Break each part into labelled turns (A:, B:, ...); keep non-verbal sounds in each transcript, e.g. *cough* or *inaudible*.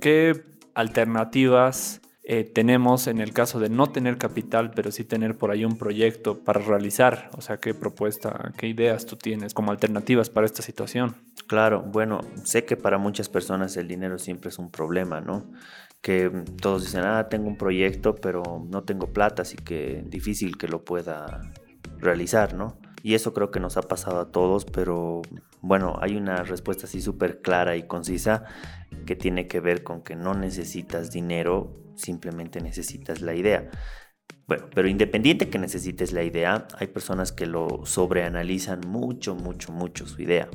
A: ¿qué alternativas eh, tenemos en el caso de no tener capital, pero sí tener por ahí un proyecto para realizar? O sea, ¿qué propuesta, qué ideas tú tienes como alternativas para esta situación?
B: Claro, bueno, sé que para muchas personas el dinero siempre es un problema, ¿no? Que todos dicen, ah, tengo un proyecto, pero no tengo plata, así que difícil que lo pueda realizar, ¿no? Y eso creo que nos ha pasado a todos, pero bueno, hay una respuesta así súper clara y concisa que tiene que ver con que no necesitas dinero, simplemente necesitas la idea. Bueno, pero independiente que necesites la idea, hay personas que lo sobreanalizan mucho, mucho, mucho su idea.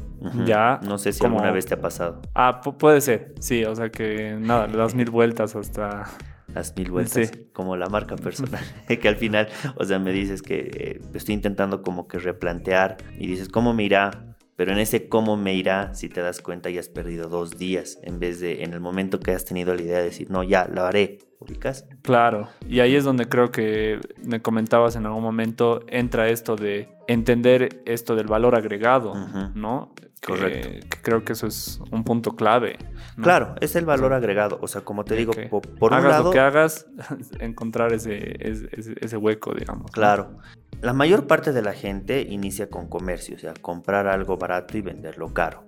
A: Ya.
B: No sé si alguna vez te ha pasado.
A: Ah, puede ser, sí, o sea que nada, le das mil vueltas hasta
B: las mil vueltas, como la marca personal, *laughs* que al final, o sea, me dices que eh, estoy intentando como que replantear y dices, ¿cómo me irá? Pero en ese cómo me irá, si te das cuenta, ya has perdido dos días en vez de en el momento que has tenido la idea de decir, no, ya, lo haré. ¿Ubicas?
A: Claro, y ahí es donde creo que me comentabas en algún momento, entra esto de entender esto del valor agregado, ¿no?
B: Correcto.
A: Que creo que eso es un punto clave.
B: Claro, es el valor agregado. O sea, como te digo, por,
A: un
B: lado.
A: lo que hagas, *laughs* encontrar ese, ese, ese hueco, digamos.
B: Claro. La mayor parte de la gente inicia con comercio, o sea, comprar algo barato y venderlo caro.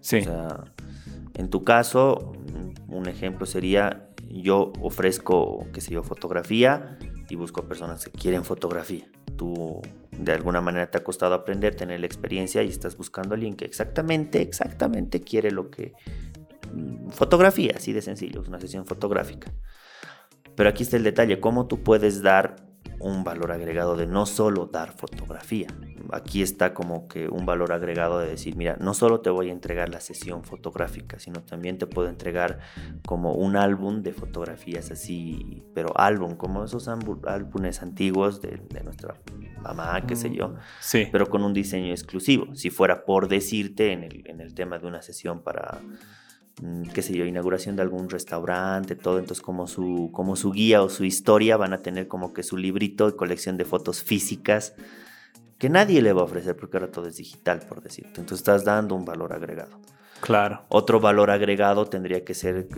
A: Sí.
B: O sea, en tu caso, un ejemplo sería: yo ofrezco, qué sé yo, fotografía y busco personas que quieren fotografía. Tú de alguna manera te ha costado aprender, tener la experiencia y estás buscando a alguien que exactamente, exactamente quiere lo que... Mm, fotografía, así de sencillo, es una sesión fotográfica. Pero aquí está el detalle, cómo tú puedes dar un valor agregado de no solo dar fotografía. Aquí está como que un valor agregado de decir, mira, no solo te voy a entregar la sesión fotográfica, sino también te puedo entregar como un álbum de fotografías así, pero álbum, como esos álbumes antiguos de, nuestra mamá, qué sé yo,
A: sí.
B: pero con un diseño exclusivo. Si fuera por decirte en el, en el tema de una sesión para Mm, qué sé yo, inauguración de algún restaurante, todo, entonces como su, como su guía o su historia van a tener como que su librito de colección de fotos físicas que nadie le va a ofrecer porque ahora todo es digital, por decirte. Entonces estás dando un valor agregado.
A: Claro.
B: Otro valor agregado tendría que ser,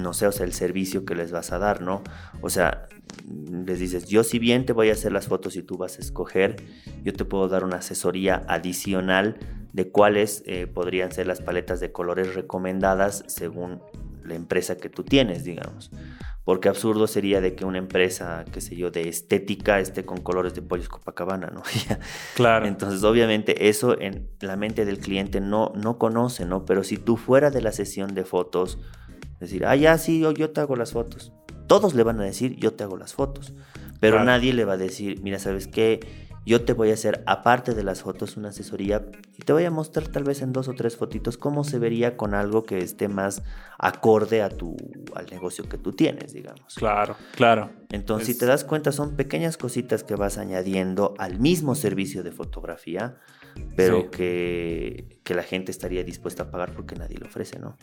B: no sé, o sea, el servicio que les vas a dar, ¿no? O sea, les dices, yo si bien te voy a hacer las fotos y tú vas a escoger, yo te puedo dar una asesoría adicional de cuáles eh, podrían ser las paletas de colores recomendadas según la empresa que tú tienes, digamos. Porque absurdo sería de que una empresa, qué sé yo, de estética esté con colores de pollos Copacabana, ¿no? *laughs*
A: claro.
B: Entonces, obviamente, eso en la mente del cliente no, no conoce, ¿no? Pero si tú fuera de la sesión de fotos, decir, ah, ya, sí, yo, yo te hago las fotos. Todos le van a decir, yo te hago las fotos. Pero nadie le va a decir, mira, ¿sabes qué? Yo te voy a hacer, aparte de las fotos, una asesoría y te voy a mostrar tal vez en dos o tres fotitos cómo se vería con algo que esté más acorde a tu, al negocio que tú tienes, digamos.
A: Claro, claro.
B: Entonces, si te das cuenta, son pequeñas cositas que vas añadiendo al mismo servicio de fotografía, pero que, que la gente estaría dispuesta a pagar porque nadie lo ofrece, ¿no?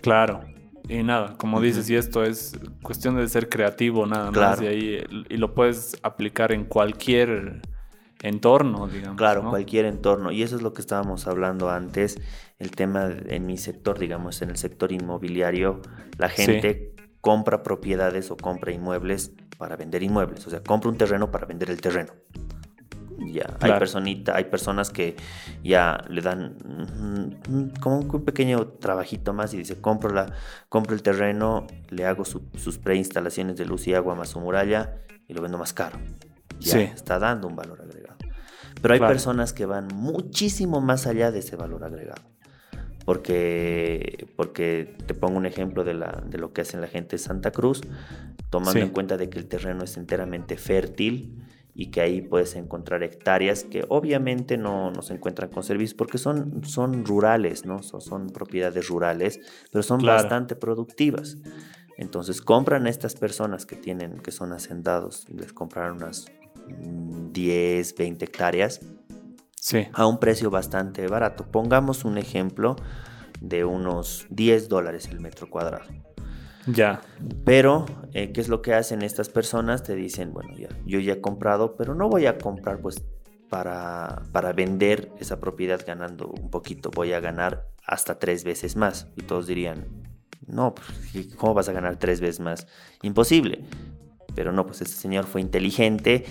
A: Claro, y nada, como dices, y esto es cuestión de ser creativo nada más, y, ahí, y lo puedes aplicar en cualquier entorno, digamos.
B: Claro, cualquier entorno. Y eso es lo que estábamos hablando antes, el tema en mi sector, digamos, en el sector inmobiliario, la gente compra propiedades o compra inmuebles para vender inmuebles, o sea, compra un terreno para vender el terreno. Ya, hay personita, hay personas que ya le dan como un pequeño trabajito más y dice, compro, la, compro el terreno, le hago sus preinstalaciones de luz y agua más su muralla y lo vendo más caro. Ya está dando un valor. Pero hay personas que van muchísimo más allá de ese valor agregado. Porque, porque te pongo un ejemplo de, la, de lo que hacen la gente de Santa Cruz, tomando en cuenta de que el terreno es enteramente fértil y que ahí puedes encontrar hectáreas que obviamente no, no se encuentran con servicios porque son, son rurales, ¿no? Son, son propiedades rurales, pero son bastante productivas. Entonces compran estas personas que tienen, que son hacendados, les compraron unas 10, 20 hectáreas
A: sí.
B: a un precio bastante barato. Pongamos un ejemplo de unos 10 dólares el metro cuadrado.
A: Ya.
B: Pero, eh, ¿qué es lo que hacen estas personas? Te dicen, bueno, ya, yo ya he comprado, pero no voy a comprar pues para, para vender esa propiedad ganando un poquito. Voy a ganar hasta tres veces más. Y todos dirían, No, pues, ¿cómo vas a ganar tres veces más? Imposible. Pero no, pues este señor fue inteligente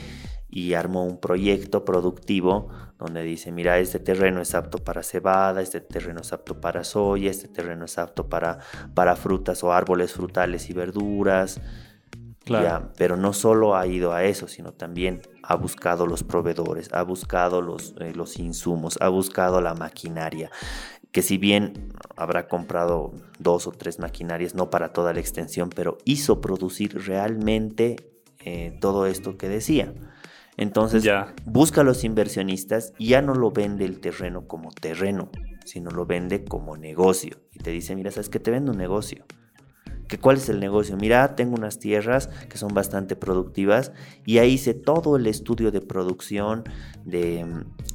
B: y armó un proyecto productivo donde dice, mira, este terreno es apto para cebada, este terreno es apto para soya, este terreno es apto para, para frutas o árboles frutales y verduras. Claro. pero no solo ha ido a eso, sino también ha buscado los proveedores, ha buscado los, eh, los insumos, ha buscado la maquinaria, que si bien habrá comprado dos o tres maquinarias, no para toda la extensión, pero hizo producir realmente eh, todo esto que decía. Entonces, ya. busca a los inversionistas y ya no lo vende el terreno como terreno, sino lo vende como negocio. Y te dice, mira, ¿sabes que Te vendo un negocio. ¿Que ¿Cuál es el negocio? Mira, tengo unas tierras que son bastante productivas y ahí hice todo el estudio de producción, de,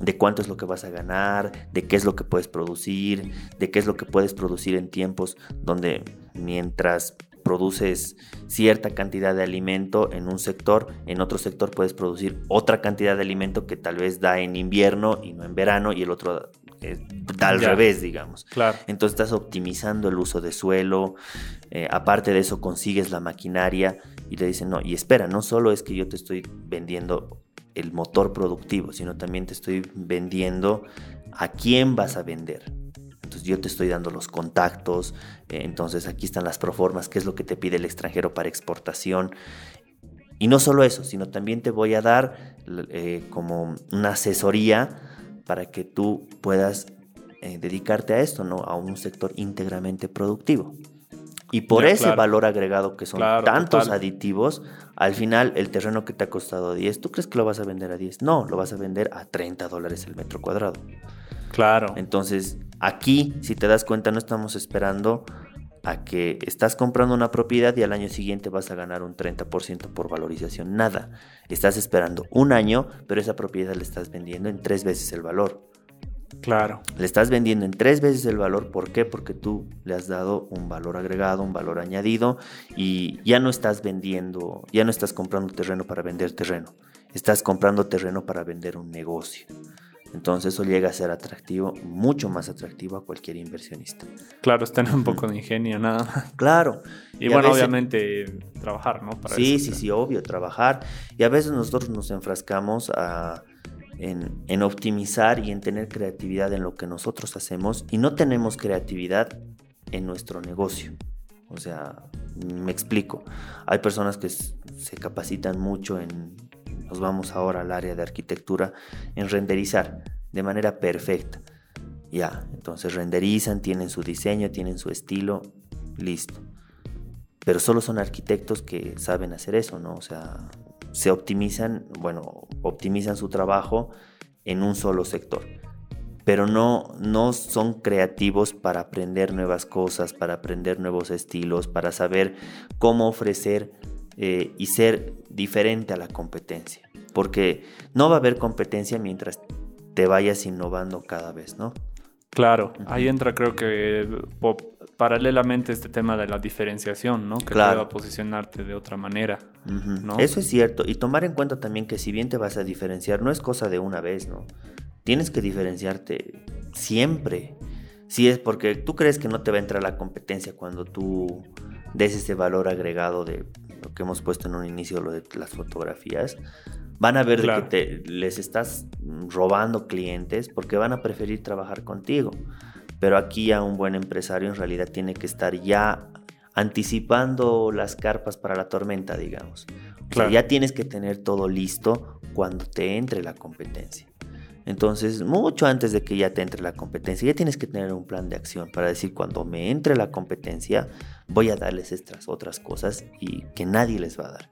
B: de cuánto es lo que vas a ganar, de qué es lo que puedes producir, de qué es lo que puedes producir en tiempos donde mientras produces cierta cantidad de alimento en un sector, en otro sector puedes producir otra cantidad de alimento que tal vez da en invierno y no en verano y el otro eh, da al revés, digamos.
A: Claro.
B: Entonces estás optimizando el uso de suelo, eh, aparte de eso consigues la maquinaria y te dicen, no, y espera, no solo es que yo te estoy vendiendo el motor productivo, sino también te estoy vendiendo a quién vas a vender. Yo te estoy dando los contactos, eh, entonces aquí están las proformas, qué es lo que te pide el extranjero para exportación. Y no solo eso, sino también te voy a dar eh, como una asesoría para que tú puedas eh, dedicarte a esto, ¿no? A un sector íntegramente productivo. Y por ese valor agregado que son tantos aditivos, al final el terreno que te ha costado 10, ¿tú crees que lo vas a vender a 10? No, lo vas a vender a 30 dólares el metro cuadrado.
A: Claro.
B: Entonces, aquí, si te das cuenta, no estamos esperando a que estás comprando una propiedad y al año siguiente vas a ganar un 30% por valorización. Nada. Estás esperando un año, pero esa propiedad la estás vendiendo en tres veces el valor.
A: Claro.
B: Le estás vendiendo en tres veces el valor. ¿Por qué? Porque tú le has dado un valor agregado, un valor añadido y ya no estás vendiendo, ya no estás comprando terreno para vender terreno. Estás comprando terreno para vender un negocio. Entonces eso llega a ser atractivo, mucho más atractivo a cualquier inversionista.
A: Claro, es tener un poco de ingenio, nada más.
B: Claro.
A: Y, bueno, obviamente trabajar, ¿no?
B: sí, sí, sí, obvio, trabajar. Y a veces nosotros nos enfrascamos en, en optimizar y en tener creatividad en lo que nosotros hacemos y no tenemos creatividad en nuestro negocio. O sea, me explico. Hay personas que se capacitan mucho en nos vamos ahora al área de arquitectura en renderizar de manera perfecta. Ya, entonces renderizan, tienen su diseño, tienen su estilo, listo. Pero solo son arquitectos que saben hacer eso, ¿no? O sea, se optimizan, bueno, optimizan su trabajo en un solo sector. Pero no, no son creativos para aprender nuevas cosas, para aprender nuevos estilos, para saber cómo ofrecer eh, y ser diferente a la competencia. Porque no va a haber competencia mientras te vayas innovando cada vez, ¿no?
A: Claro, ahí entra creo que paralelamente este tema de la diferenciación, ¿no? Que
B: claro.
A: pueda posicionarte de otra manera, ¿no?
B: Eso es cierto. Y tomar en cuenta también que si bien te vas a diferenciar, no es cosa de una vez, ¿no? Tienes que diferenciarte siempre. Si es porque tú crees que no te va a entrar la competencia cuando tú des ese valor agregado de lo que hemos puesto en un inicio, lo de las fotografías, van a ver que te, les estás robando clientes porque van a preferir trabajar contigo. Pero aquí ya un buen empresario en realidad tiene que estar ya anticipando las carpas para la tormenta, digamos. ya tienes que tener todo listo cuando te entre la competencia. Entonces, mucho antes de que ya te entre la competencia, ya tienes que tener un plan de acción para decir, cuando me entre la competencia, voy a darles estas otras cosas y que nadie les va a dar.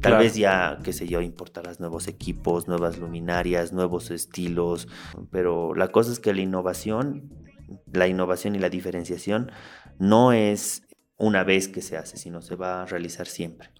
B: Tal vez ya, qué sé yo, importarás nuevos equipos, nuevas luminarias, nuevos estilos, pero la cosa es que la innovación, la innovación y la diferenciación no es una vez que se hace, sino se va a realizar siempre.